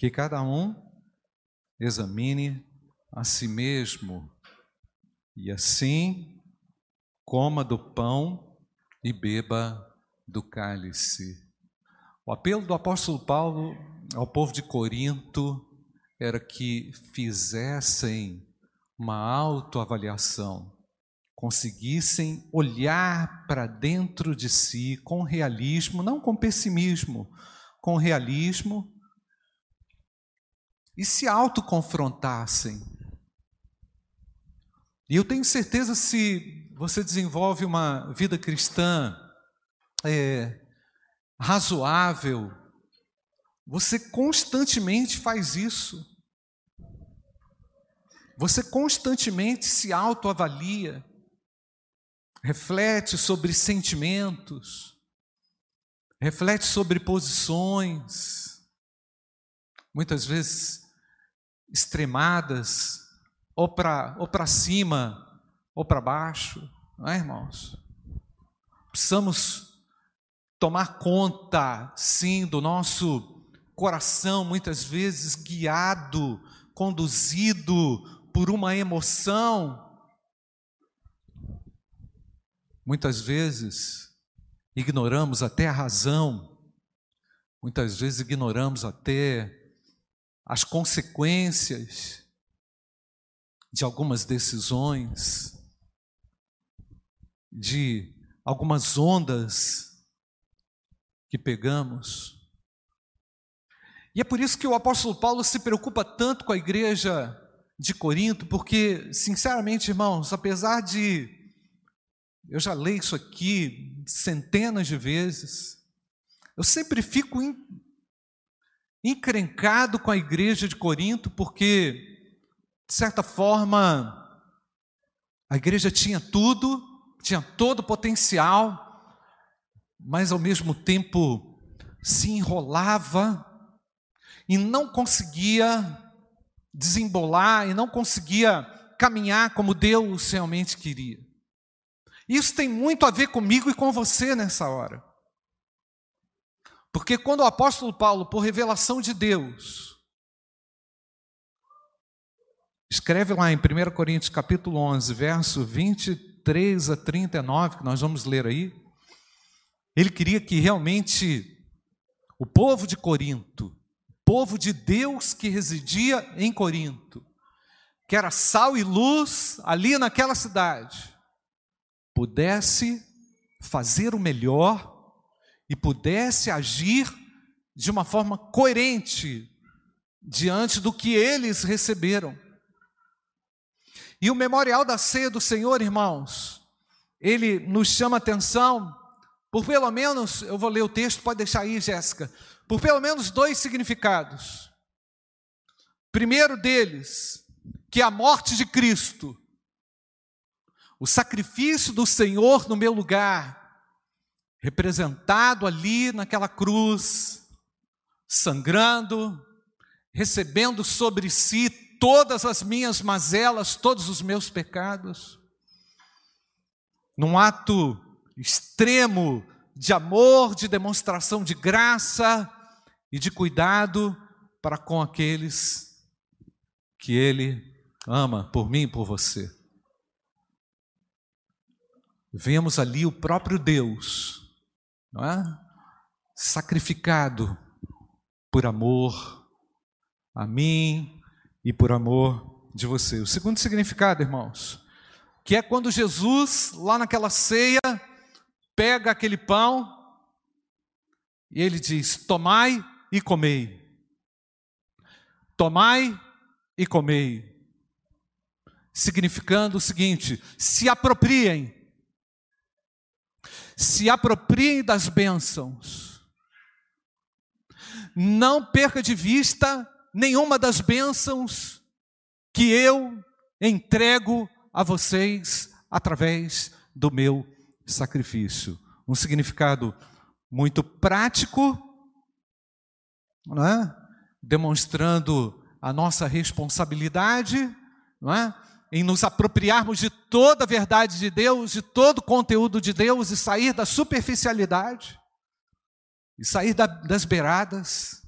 que cada um examine a si mesmo e assim coma do pão e beba do cálice. O apelo do apóstolo Paulo ao povo de Corinto era que fizessem uma autoavaliação, conseguissem olhar para dentro de si com realismo, não com pessimismo, com realismo, e se autoconfrontassem. E eu tenho certeza se você desenvolve uma vida cristã é, razoável, você constantemente faz isso. Você constantemente se autoavalia, reflete sobre sentimentos, reflete sobre posições, muitas vezes extremadas, ou para ou cima, ou para baixo, não é, irmãos? Precisamos tomar conta, sim, do nosso coração, muitas vezes guiado, conduzido por uma emoção. Muitas vezes ignoramos até a razão, muitas vezes ignoramos até as consequências de algumas decisões, de algumas ondas que pegamos. E é por isso que o apóstolo Paulo se preocupa tanto com a igreja de Corinto, porque, sinceramente, irmãos, apesar de eu já leio isso aqui centenas de vezes, eu sempre fico encrencado com a igreja de Corinto, porque, de certa forma, a igreja tinha tudo, tinha todo o potencial, mas ao mesmo tempo se enrolava e não conseguia desembolar e não conseguia caminhar como Deus realmente queria. Isso tem muito a ver comigo e com você nessa hora. Porque quando o apóstolo Paulo, por revelação de Deus, escreve lá em 1 Coríntios capítulo 11, verso 23 a 39, que nós vamos ler aí, ele queria que realmente o povo de Corinto povo de Deus que residia em Corinto, que era sal e luz ali naquela cidade, pudesse fazer o melhor e pudesse agir de uma forma coerente diante do que eles receberam. E o memorial da ceia do Senhor, irmãos, ele nos chama atenção por pelo menos, eu vou ler o texto, pode deixar aí, Jéssica, por pelo menos dois significados. Primeiro deles, que a morte de Cristo, o sacrifício do Senhor no meu lugar, representado ali naquela cruz, sangrando, recebendo sobre si todas as minhas mazelas, todos os meus pecados, num ato extremo de amor, de demonstração de graça, e de cuidado para com aqueles que Ele ama por mim e por você. Vemos ali o próprio Deus, não é? Sacrificado por amor a mim e por amor de você. O segundo significado, irmãos, que é quando Jesus, lá naquela ceia, pega aquele pão e ele diz: Tomai e comei. Tomai e comei. Significando o seguinte: se apropriem. Se apropriem das bênçãos. Não perca de vista nenhuma das bênçãos que eu entrego a vocês através do meu sacrifício. Um significado muito prático não é? demonstrando a nossa responsabilidade não é? Em nos apropriarmos de toda a verdade de Deus, de todo o conteúdo de Deus e sair da superficialidade, e sair da, das beiradas,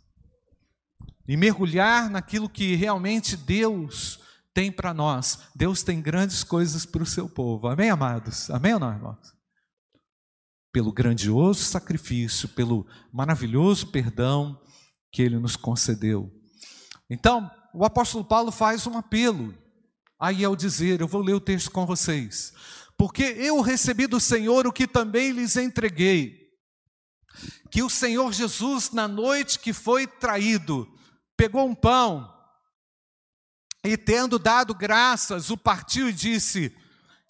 e mergulhar naquilo que realmente Deus tem para nós. Deus tem grandes coisas para o seu povo. Amém, amados? Amém ou não, irmãos? Pelo grandioso sacrifício, pelo maravilhoso perdão que ele nos concedeu. Então, o apóstolo Paulo faz um apelo aí ao dizer: Eu vou ler o texto com vocês. Porque eu recebi do Senhor o que também lhes entreguei. Que o Senhor Jesus, na noite que foi traído, pegou um pão e, tendo dado graças, o partiu e disse: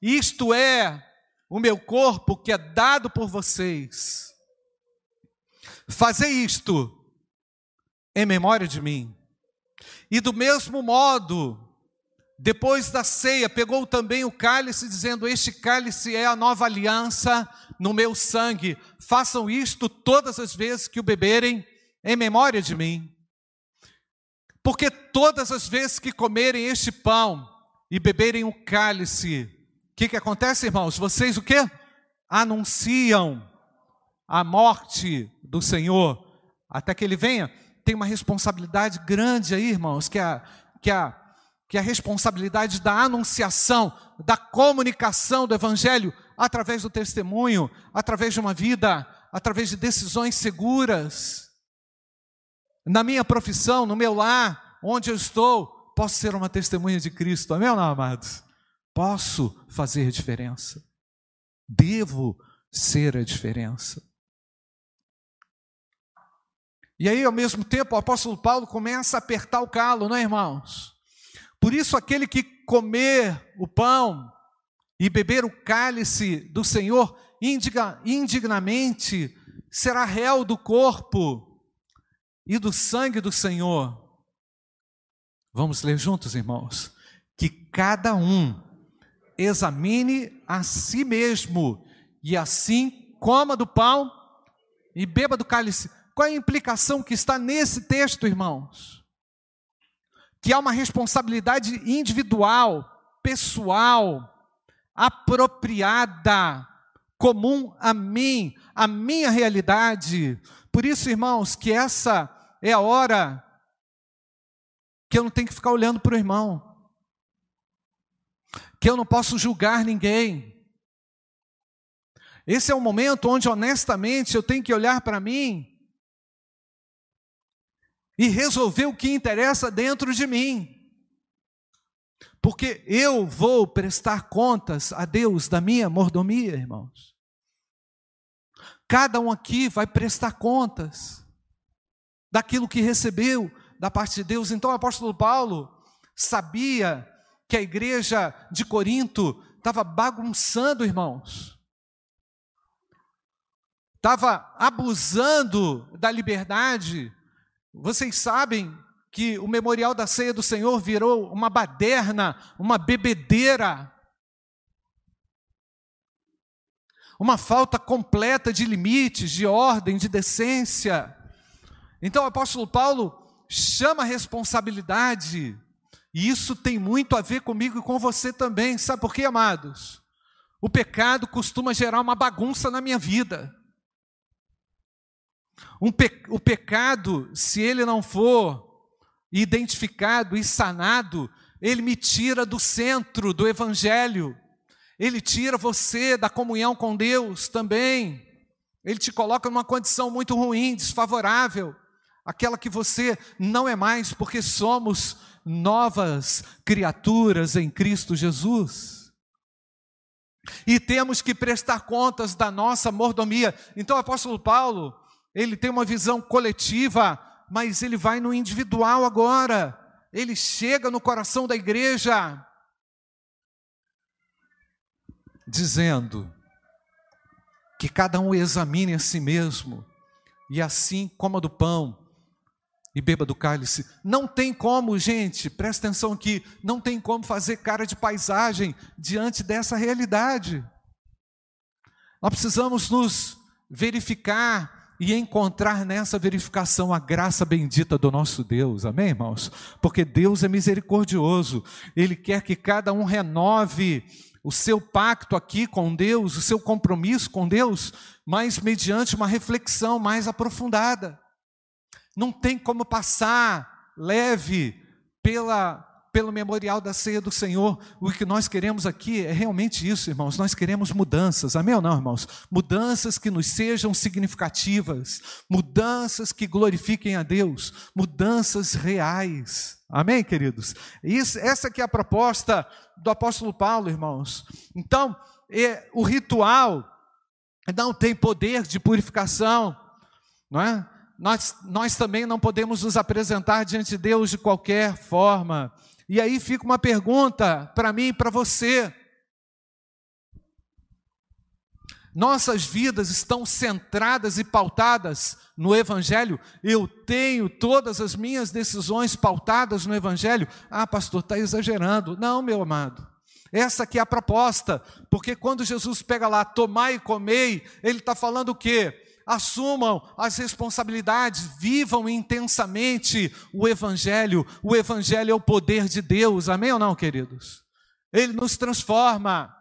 Isto é o meu corpo que é dado por vocês. Fazei isto em memória de mim. E do mesmo modo, depois da ceia, pegou também o cálice, dizendo: Este cálice é a nova aliança no meu sangue. Façam isto todas as vezes que o beberem, em memória de mim. Porque todas as vezes que comerem este pão e beberem o cálice, o que, que acontece, irmãos? Vocês o que? Anunciam a morte do Senhor até que ele venha. Tem uma responsabilidade grande aí, irmãos, que a, que a, que é a responsabilidade da anunciação, da comunicação do Evangelho através do testemunho, através de uma vida, através de decisões seguras na minha profissão, no meu lar, onde eu estou, posso ser uma testemunha de Cristo, amém não, amados? Posso fazer diferença, devo ser a diferença. E aí, ao mesmo tempo, o apóstolo Paulo começa a apertar o calo, não é, irmãos? Por isso, aquele que comer o pão e beber o cálice do Senhor indignamente será réu do corpo e do sangue do Senhor. Vamos ler juntos, irmãos? Que cada um examine a si mesmo e assim coma do pão e beba do cálice. Qual é a implicação que está nesse texto, irmãos? Que há uma responsabilidade individual, pessoal, apropriada, comum a mim, a minha realidade. Por isso, irmãos, que essa é a hora que eu não tenho que ficar olhando para o irmão, que eu não posso julgar ninguém. Esse é o momento onde, honestamente, eu tenho que olhar para mim e resolver o que interessa dentro de mim. Porque eu vou prestar contas a Deus da minha mordomia, irmãos. Cada um aqui vai prestar contas daquilo que recebeu da parte de Deus. Então o apóstolo Paulo sabia que a igreja de Corinto estava bagunçando, irmãos. Estava abusando da liberdade. Vocês sabem que o memorial da ceia do Senhor virou uma baderna, uma bebedeira. uma falta completa de limites, de ordem, de decência. Então o apóstolo Paulo chama a responsabilidade, e isso tem muito a ver comigo e com você também. Sabe por quê, amados? O pecado costuma gerar uma bagunça na minha vida. Um pe o pecado, se ele não for identificado e sanado, ele me tira do centro do evangelho. Ele tira você da comunhão com Deus também. Ele te coloca numa condição muito ruim, desfavorável, aquela que você não é mais, porque somos novas criaturas em Cristo Jesus. E temos que prestar contas da nossa mordomia. Então o apóstolo Paulo, ele tem uma visão coletiva, mas ele vai no individual agora. Ele chega no coração da igreja dizendo que cada um examine a si mesmo e assim coma do pão e beba do cálice. Não tem como, gente, presta atenção aqui, não tem como fazer cara de paisagem diante dessa realidade. Nós precisamos nos verificar e encontrar nessa verificação a graça bendita do nosso Deus, amém, irmãos? Porque Deus é misericordioso, Ele quer que cada um renove o seu pacto aqui com Deus, o seu compromisso com Deus, mas mediante uma reflexão mais aprofundada. Não tem como passar leve pela pelo memorial da ceia do Senhor. O que nós queremos aqui é realmente isso, irmãos. Nós queremos mudanças, amém ou não, irmãos? Mudanças que nos sejam significativas, mudanças que glorifiquem a Deus, mudanças reais. Amém, queridos? Isso, essa que é a proposta do apóstolo Paulo, irmãos. Então, é, o ritual não tem poder de purificação, não é? Nós, nós também não podemos nos apresentar diante de Deus de qualquer forma. E aí fica uma pergunta para mim e para você. Nossas vidas estão centradas e pautadas no Evangelho? Eu tenho todas as minhas decisões pautadas no Evangelho? Ah, pastor, está exagerando. Não, meu amado. Essa aqui é a proposta, porque quando Jesus pega lá, tomai e comei, ele está falando o quê? Assumam as responsabilidades, vivam intensamente o Evangelho. O Evangelho é o poder de Deus, amém ou não, queridos? Ele nos transforma,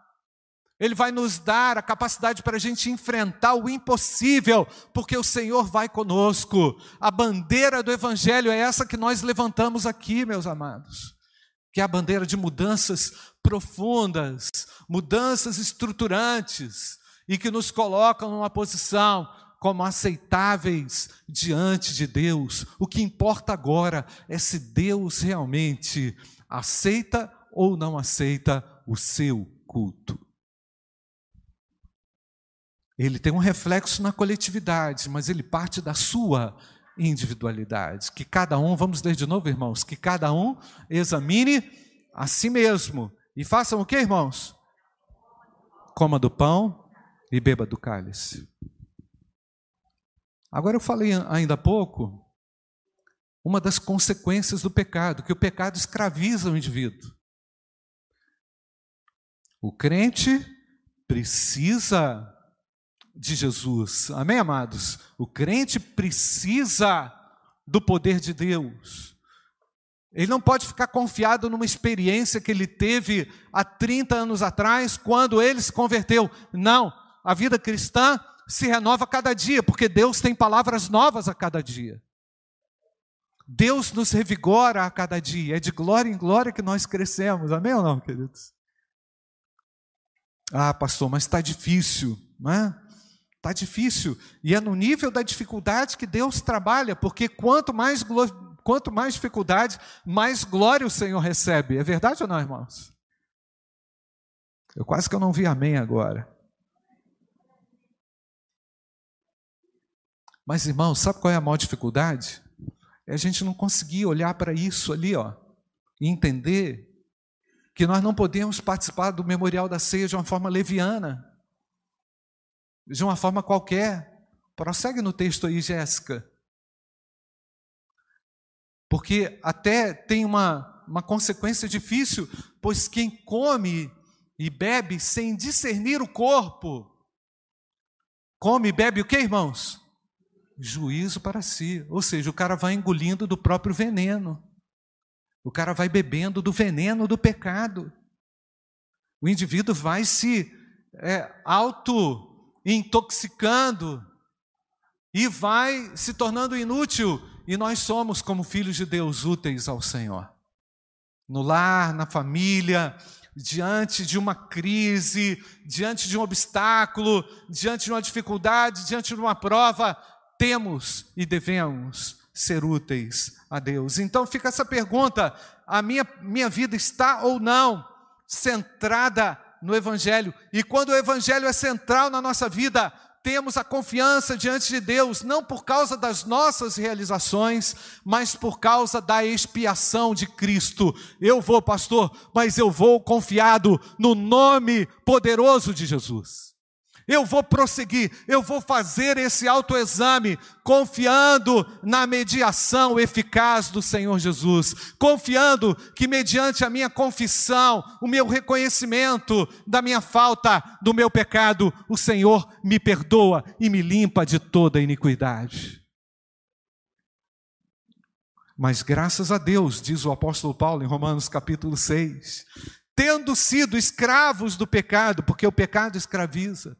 ele vai nos dar a capacidade para a gente enfrentar o impossível, porque o Senhor vai conosco. A bandeira do Evangelho é essa que nós levantamos aqui, meus amados, que é a bandeira de mudanças profundas, mudanças estruturantes e que nos colocam numa posição como aceitáveis diante de Deus. O que importa agora é se Deus realmente aceita ou não aceita o seu culto. Ele tem um reflexo na coletividade, mas ele parte da sua individualidade. Que cada um, vamos ler de novo, irmãos, que cada um examine a si mesmo e façam o que, irmãos? Coma do pão e beba do cálice. Agora eu falei ainda há pouco uma das consequências do pecado, que o pecado escraviza o indivíduo. O crente precisa de Jesus. Amém, amados? O crente precisa do poder de Deus. Ele não pode ficar confiado numa experiência que ele teve há 30 anos atrás, quando ele se converteu. Não, a vida cristã se renova a cada dia, porque Deus tem palavras novas a cada dia. Deus nos revigora a cada dia, é de glória em glória que nós crescemos, amém ou não, queridos? Ah, pastor, mas está difícil, não é? Está difícil, e é no nível da dificuldade que Deus trabalha, porque quanto mais, quanto mais dificuldade, mais glória o Senhor recebe, é verdade ou não, irmãos? Eu quase que eu não vi amém agora. Mas, irmão, sabe qual é a maior dificuldade? É a gente não conseguir olhar para isso ali, ó, e entender que nós não podemos participar do memorial da ceia de uma forma leviana, de uma forma qualquer. Prossegue no texto aí, Jéssica. Porque até tem uma, uma consequência difícil, pois quem come e bebe sem discernir o corpo, come e bebe o que, irmãos? Juízo para si. Ou seja, o cara vai engolindo do próprio veneno. O cara vai bebendo do veneno do pecado. O indivíduo vai se é, auto-intoxicando e vai se tornando inútil. E nós somos, como filhos de Deus, úteis ao Senhor. No lar, na família, diante de uma crise, diante de um obstáculo, diante de uma dificuldade, diante de uma prova, temos e devemos ser úteis a Deus. Então fica essa pergunta: a minha, minha vida está ou não centrada no Evangelho? E quando o Evangelho é central na nossa vida, temos a confiança diante de Deus, não por causa das nossas realizações, mas por causa da expiação de Cristo. Eu vou, pastor, mas eu vou confiado no nome poderoso de Jesus. Eu vou prosseguir, eu vou fazer esse autoexame, confiando na mediação eficaz do Senhor Jesus, confiando que, mediante a minha confissão, o meu reconhecimento da minha falta, do meu pecado, o Senhor me perdoa e me limpa de toda iniquidade. Mas graças a Deus, diz o apóstolo Paulo em Romanos capítulo 6, tendo sido escravos do pecado, porque o pecado escraviza,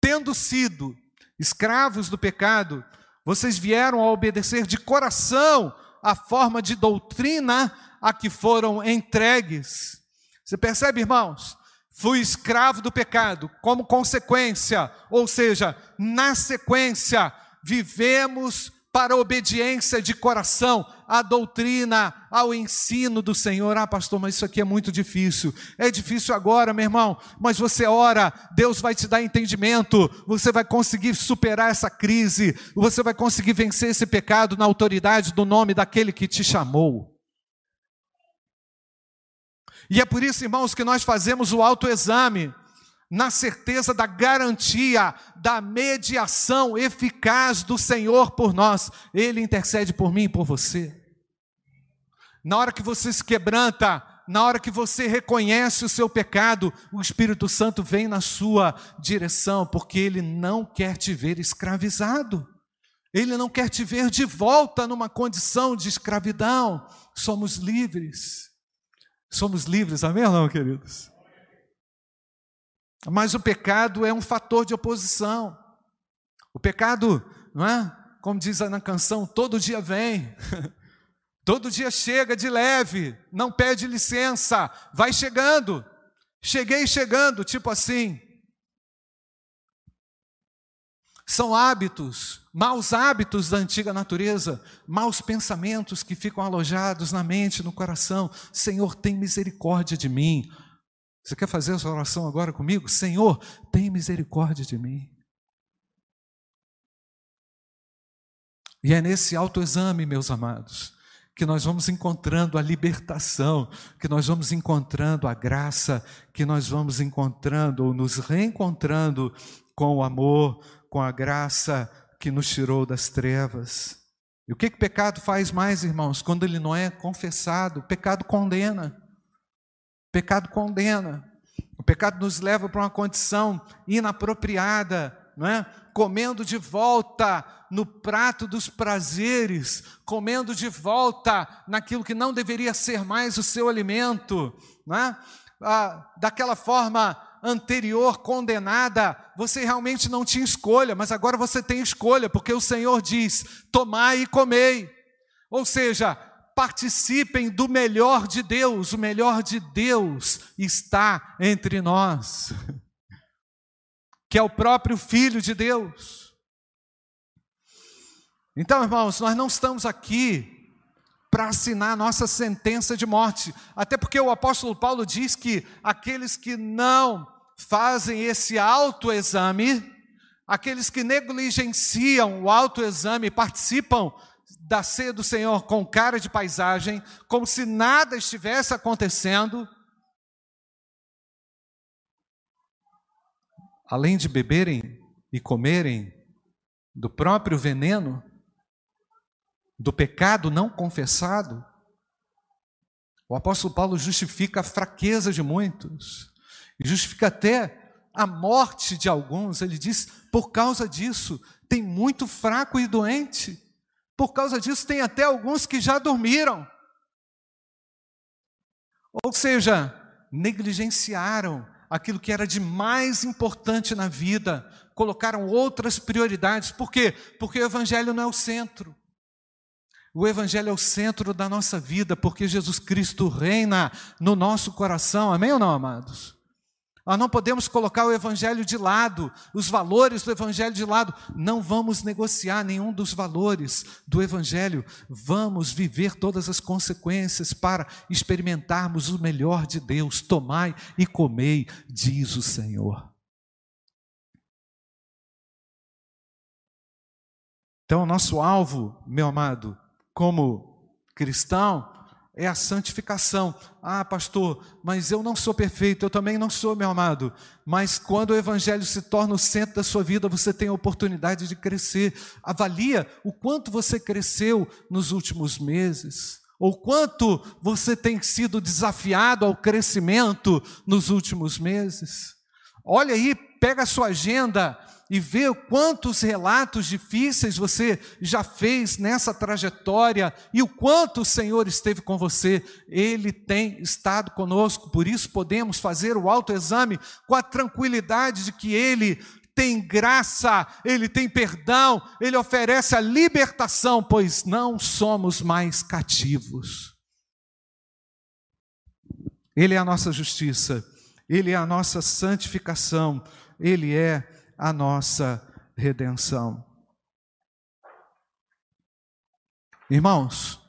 tendo sido escravos do pecado, vocês vieram a obedecer de coração a forma de doutrina a que foram entregues. Você percebe, irmãos? Fui escravo do pecado, como consequência, ou seja, na sequência, vivemos para a obediência de coração, à doutrina, ao ensino do Senhor. Ah, pastor, mas isso aqui é muito difícil. É difícil agora, meu irmão, mas você ora, Deus vai te dar entendimento, você vai conseguir superar essa crise, você vai conseguir vencer esse pecado na autoridade do nome daquele que te chamou. E é por isso, irmãos, que nós fazemos o autoexame na certeza da garantia da mediação eficaz do Senhor por nós. Ele intercede por mim e por você. Na hora que você se quebranta, na hora que você reconhece o seu pecado, o Espírito Santo vem na sua direção, porque ele não quer te ver escravizado. Ele não quer te ver de volta numa condição de escravidão. Somos livres. Somos livres, amém não, queridos? Mas o pecado é um fator de oposição. O pecado, não é? Como diz na canção, todo dia vem. todo dia chega de leve, não pede licença, vai chegando. Cheguei chegando, tipo assim. São hábitos, maus hábitos da antiga natureza, maus pensamentos que ficam alojados na mente, no coração. Senhor, tem misericórdia de mim. Você quer fazer essa oração agora comigo? Senhor, tem misericórdia de mim. E é nesse autoexame, meus amados, que nós vamos encontrando a libertação, que nós vamos encontrando a graça, que nós vamos encontrando ou nos reencontrando com o amor, com a graça que nos tirou das trevas. E o que, que o pecado faz mais, irmãos? Quando ele não é confessado, o pecado condena. O pecado condena. O pecado nos leva para uma condição inapropriada, não é? Comendo de volta no prato dos prazeres, comendo de volta naquilo que não deveria ser mais o seu alimento, não é? Ah, daquela forma anterior condenada, você realmente não tinha escolha, mas agora você tem escolha, porque o Senhor diz: tomai e comei. Ou seja, participem do melhor de Deus, o melhor de Deus está entre nós, que é o próprio Filho de Deus. Então, irmãos, nós não estamos aqui para assinar nossa sentença de morte, até porque o apóstolo Paulo diz que aqueles que não fazem esse autoexame, aqueles que negligenciam o autoexame, participam da ceia do Senhor com cara de paisagem, como se nada estivesse acontecendo. Além de beberem e comerem do próprio veneno, do pecado não confessado, o apóstolo Paulo justifica a fraqueza de muitos, e justifica até a morte de alguns. Ele diz: por causa disso, tem muito fraco e doente. Por causa disso, tem até alguns que já dormiram. Ou seja, negligenciaram aquilo que era de mais importante na vida, colocaram outras prioridades. Por quê? Porque o Evangelho não é o centro. O Evangelho é o centro da nossa vida, porque Jesus Cristo reina no nosso coração. Amém ou não, amados? Nós não podemos colocar o Evangelho de lado, os valores do Evangelho de lado. Não vamos negociar nenhum dos valores do Evangelho. Vamos viver todas as consequências para experimentarmos o melhor de Deus. Tomai e comei, diz o Senhor. Então, nosso alvo, meu amado, como cristão, é a santificação. Ah, pastor, mas eu não sou perfeito, eu também não sou, meu amado. Mas quando o evangelho se torna o centro da sua vida, você tem a oportunidade de crescer. Avalia o quanto você cresceu nos últimos meses, ou quanto você tem sido desafiado ao crescimento nos últimos meses. Olha aí, pega a sua agenda e ver quantos relatos difíceis você já fez nessa trajetória e o quanto o Senhor esteve com você. Ele tem estado conosco, por isso podemos fazer o autoexame com a tranquilidade de que Ele tem graça, Ele tem perdão, Ele oferece a libertação, pois não somos mais cativos. Ele é a nossa justiça, Ele é a nossa santificação, Ele é a nossa redenção. Irmãos,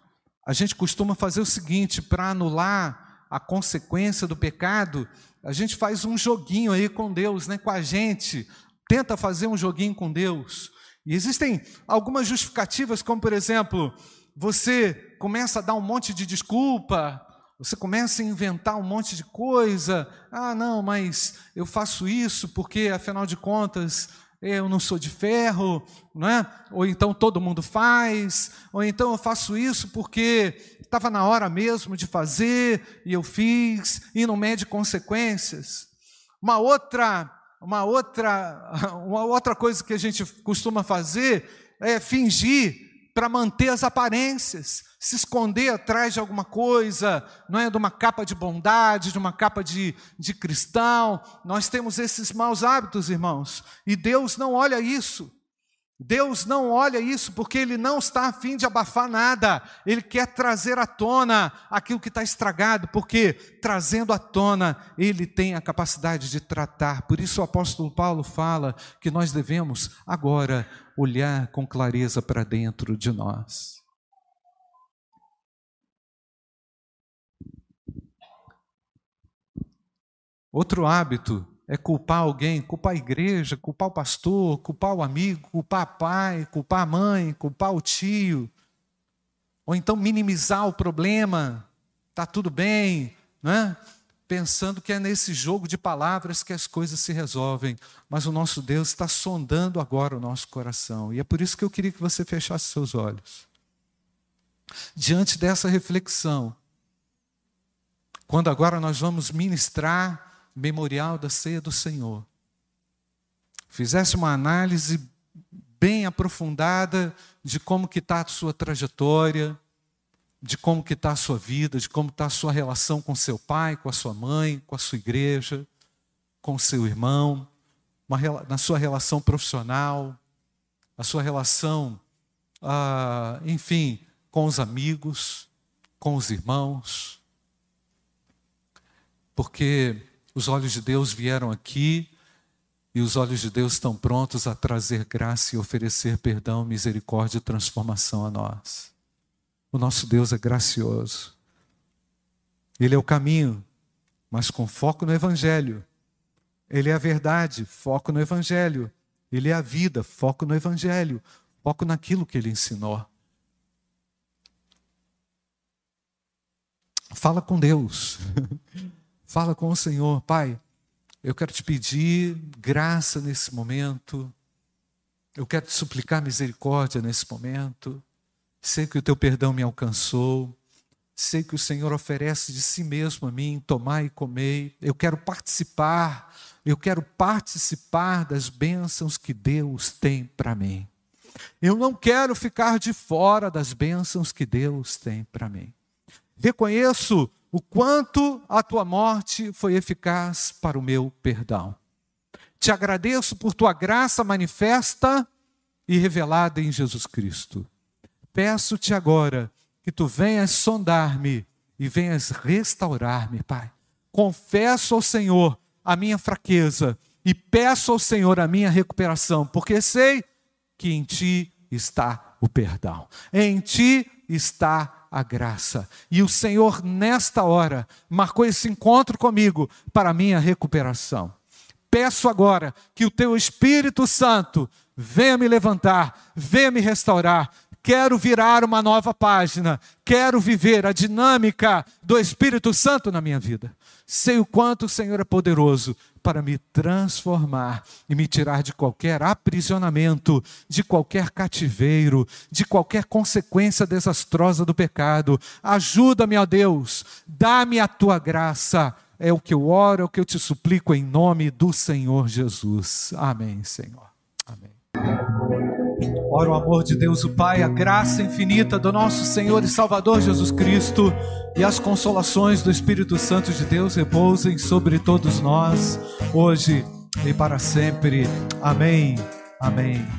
a gente costuma fazer o seguinte: para anular a consequência do pecado, a gente faz um joguinho aí com Deus, né, com a gente, tenta fazer um joguinho com Deus. E existem algumas justificativas, como por exemplo, você começa a dar um monte de desculpa, você começa a inventar um monte de coisa. Ah, não, mas eu faço isso porque, afinal de contas, eu não sou de ferro, não é? Ou então todo mundo faz, ou então eu faço isso porque estava na hora mesmo de fazer e eu fiz e não mede consequências. Uma outra, uma outra, uma outra coisa que a gente costuma fazer é fingir para manter as aparências, se esconder atrás de alguma coisa, não é de uma capa de bondade, de uma capa de, de cristão. Nós temos esses maus hábitos, irmãos, e Deus não olha isso. Deus não olha isso porque Ele não está a fim de abafar nada, Ele quer trazer à tona aquilo que está estragado, porque trazendo à tona, Ele tem a capacidade de tratar. Por isso o apóstolo Paulo fala que nós devemos agora olhar com clareza para dentro de nós. Outro hábito é culpar alguém, culpar a igreja, culpar o pastor, culpar o amigo, culpar o pai, culpar a mãe, culpar o tio. Ou então minimizar o problema, está tudo bem, né? Pensando que é nesse jogo de palavras que as coisas se resolvem. Mas o nosso Deus está sondando agora o nosso coração. E é por isso que eu queria que você fechasse seus olhos. Diante dessa reflexão, quando agora nós vamos ministrar memorial da ceia do Senhor, fizesse uma análise bem aprofundada de como que está a sua trajetória, de como que está a sua vida, de como está a sua relação com seu pai, com a sua mãe, com a sua igreja, com seu irmão, uma, na sua relação profissional, a sua relação, ah, enfim, com os amigos, com os irmãos. Porque os olhos de Deus vieram aqui e os olhos de Deus estão prontos a trazer graça e oferecer perdão, misericórdia e transformação a nós. O nosso Deus é gracioso. Ele é o caminho, mas com foco no Evangelho. Ele é a verdade, foco no Evangelho. Ele é a vida, foco no Evangelho, foco naquilo que ele ensinou. Fala com Deus. Fala com o Senhor, Pai. Eu quero te pedir graça nesse momento. Eu quero te suplicar misericórdia nesse momento. Sei que o teu perdão me alcançou. Sei que o Senhor oferece de si mesmo a mim, tomar e comer. Eu quero participar. Eu quero participar das bênçãos que Deus tem para mim. Eu não quero ficar de fora das bênçãos que Deus tem para mim. Reconheço o quanto a tua morte foi eficaz para o meu perdão. Te agradeço por tua graça manifesta e revelada em Jesus Cristo. Peço-te agora que tu venhas sondar-me e venhas restaurar-me, Pai. Confesso ao Senhor a minha fraqueza e peço ao Senhor a minha recuperação, porque sei que em ti está o perdão. Em ti está a graça. E o Senhor, nesta hora, marcou esse encontro comigo para a minha recuperação. Peço agora que o teu Espírito Santo venha me levantar, venha me restaurar. Quero virar uma nova página, quero viver a dinâmica do Espírito Santo na minha vida. Sei o quanto o Senhor é poderoso para me transformar e me tirar de qualquer aprisionamento, de qualquer cativeiro, de qualquer consequência desastrosa do pecado. Ajuda-me, ó Deus, dá-me a tua graça. É o que eu oro, é o que eu te suplico em nome do Senhor Jesus. Amém, Senhor. Amém. Ora o amor de Deus, o Pai, a graça infinita do nosso Senhor e Salvador Jesus Cristo e as consolações do Espírito Santo de Deus repousem sobre todos nós, hoje e para sempre. Amém. Amém.